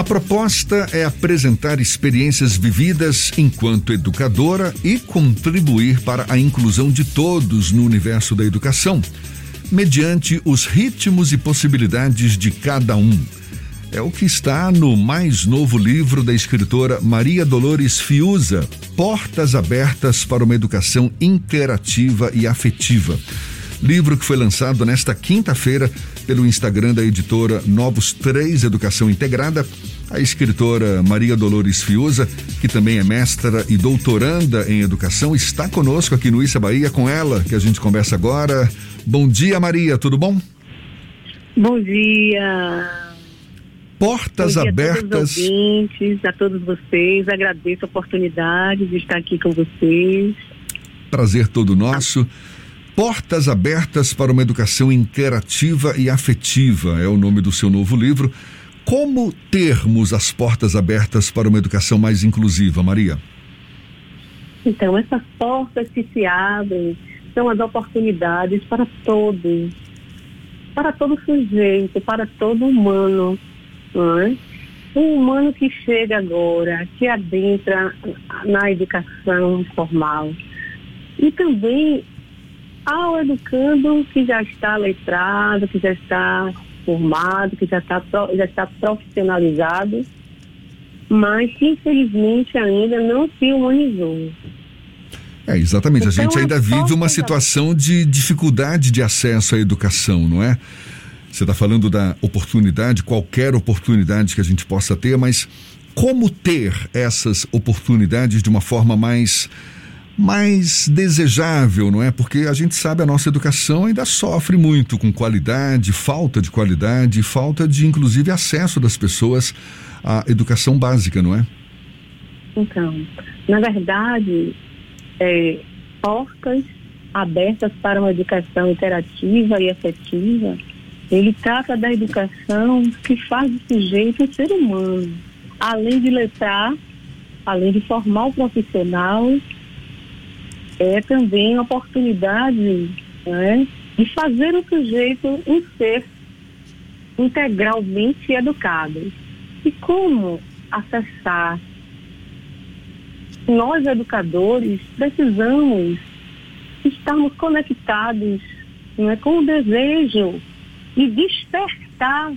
A proposta é apresentar experiências vividas enquanto educadora e contribuir para a inclusão de todos no universo da educação, mediante os ritmos e possibilidades de cada um. É o que está no mais novo livro da escritora Maria Dolores Fiuza, Portas Abertas para uma Educação Interativa e Afetiva. Livro que foi lançado nesta quinta-feira pelo Instagram da editora Novos Três Educação Integrada. A escritora Maria Dolores Fiuza, que também é mestra e doutoranda em educação, está conosco aqui no Issa Bahia com ela, que a gente conversa agora. Bom dia, Maria, tudo bom? Bom dia. Portas Bom dia abertas. A todos, os ouvintes, a todos vocês, agradeço a oportunidade de estar aqui com vocês. Prazer todo nosso. Portas Abertas para uma Educação Interativa e Afetiva é o nome do seu novo livro. Como termos as portas abertas para uma educação mais inclusiva, Maria? Então, essas portas que se abrem são as oportunidades para todos, para todo sujeito, para todo humano. É? Um humano que chega agora, que adentra na educação formal. E também ao educando que já está letrado, que já está formado, que já está, já está profissionalizado, mas que infelizmente ainda não se humanizou. É, exatamente. Então, a gente ainda vive uma situação de dificuldade de acesso à educação, não é? Você está falando da oportunidade, qualquer oportunidade que a gente possa ter, mas como ter essas oportunidades de uma forma mais mais desejável, não é? Porque a gente sabe a nossa educação ainda sofre muito com qualidade, falta de qualidade, falta de inclusive acesso das pessoas à educação básica, não é? Então, na verdade, é, portas abertas para uma educação interativa e afetiva, ele trata da educação que faz do sujeito um ser humano, além de letrar, além de formar o profissional é também a oportunidade né, de fazer o sujeito um ser integralmente educado. E como acessar? Nós, educadores, precisamos estarmos conectados né, com o desejo de despertar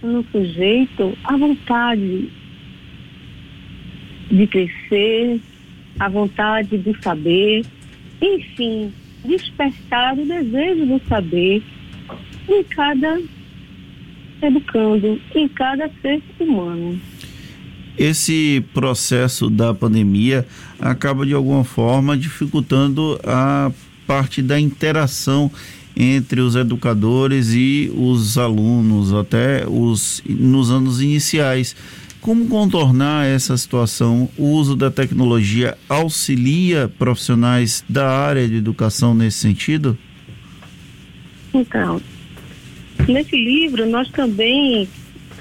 no sujeito a vontade de crescer, a vontade de saber, enfim, despertar o desejo do saber em cada educando, em cada ser humano. Esse processo da pandemia acaba de alguma forma dificultando a parte da interação entre os educadores e os alunos, até os nos anos iniciais. Como contornar essa situação? O uso da tecnologia auxilia profissionais da área de educação nesse sentido? Então, nesse livro nós também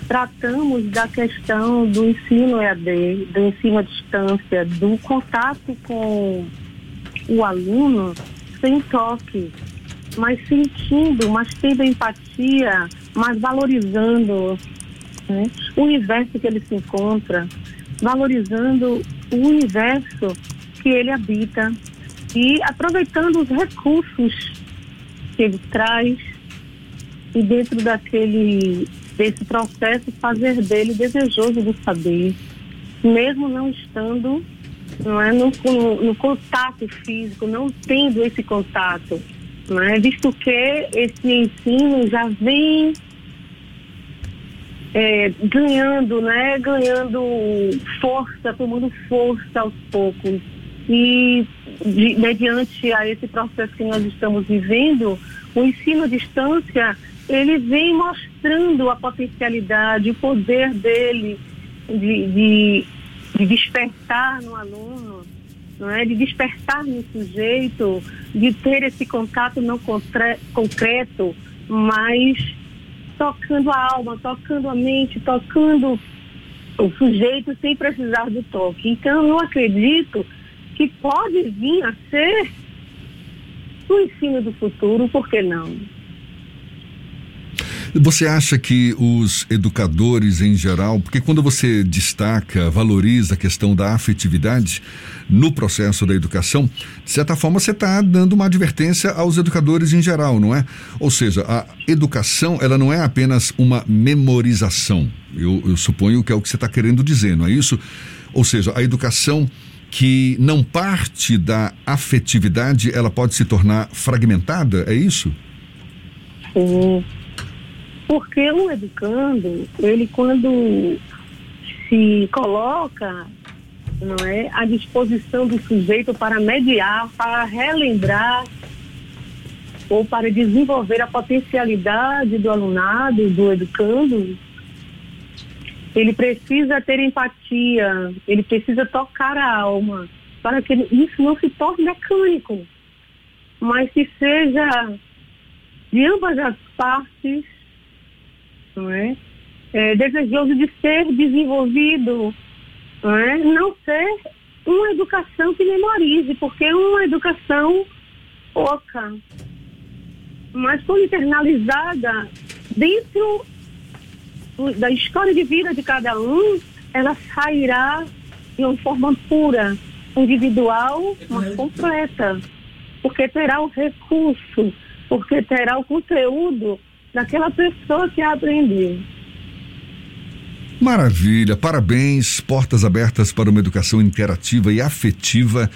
tratamos da questão do ensino EAD, do ensino à distância, do contato com o aluno sem toque, mas sentindo, mas tendo empatia, mas valorizando né? o universo que ele se encontra, valorizando o universo que ele habita e aproveitando os recursos que ele traz e dentro daquele desse processo fazer dele desejoso do saber, mesmo não estando não é, no, no, no contato físico, não tendo esse contato, não é, visto que esse ensino já vem é, ganhando, né? Ganhando força, tomando força aos poucos. E de, mediante a esse processo que nós estamos vivendo, o ensino à distância, ele vem mostrando a potencialidade, o poder dele de, de, de despertar no aluno, não é? de despertar no sujeito, de ter esse contato não concreto, mas tocando a alma, tocando a mente, tocando o sujeito sem precisar do toque. Então, eu acredito que pode vir a ser o ensino do futuro, por que não? Você acha que os educadores em geral, porque quando você destaca, valoriza a questão da afetividade no processo da educação, de certa forma você está dando uma advertência aos educadores em geral, não é? Ou seja, a educação ela não é apenas uma memorização. Eu, eu suponho que é o que você está querendo dizer, não é isso? Ou seja, a educação que não parte da afetividade, ela pode se tornar fragmentada, é isso? Sim. Porque o educando, ele quando se coloca não é, à disposição do sujeito para mediar, para relembrar ou para desenvolver a potencialidade do alunado, do educando, ele precisa ter empatia, ele precisa tocar a alma, para que isso não se torne mecânico, mas que seja de ambas as partes, não é? é desejoso de ser desenvolvido, não, é? não ser uma educação que memorize, porque é uma educação oca, mas quando internalizada dentro da história de vida de cada um, ela sairá de uma forma pura, individual, mas completa, porque terá o recurso, porque terá o conteúdo daquela pessoa que aprendeu. Maravilha, parabéns, portas abertas para uma educação interativa e afetiva.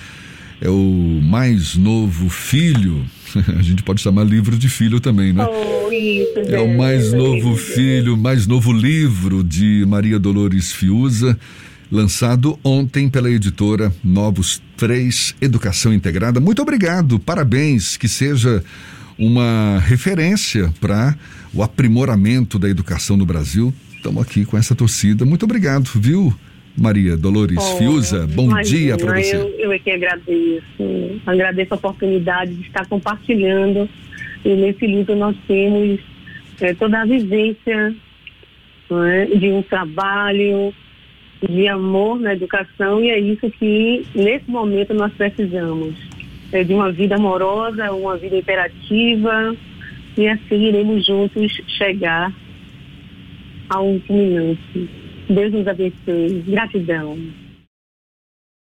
É o mais novo filho a gente pode chamar livro de filho também, né? Oh, isso, é o mais novo filho, mais novo livro de Maria Dolores Fiuza, lançado ontem pela editora Novos Três Educação Integrada. Muito obrigado, parabéns, que seja uma referência para o aprimoramento da educação no Brasil. Estamos aqui com essa torcida. Muito obrigado, viu? Maria Dolores oh, Fiuza, bom imagina, dia para você. Eu, eu é que agradeço. Agradeço a oportunidade de estar compartilhando. E nesse livro nós temos é, toda a vivência é, de um trabalho, de amor na educação, e é isso que nesse momento nós precisamos. É de uma vida amorosa, uma vida imperativa, e assim iremos juntos chegar a um culminante. Deus nos abençoe. Gratidão.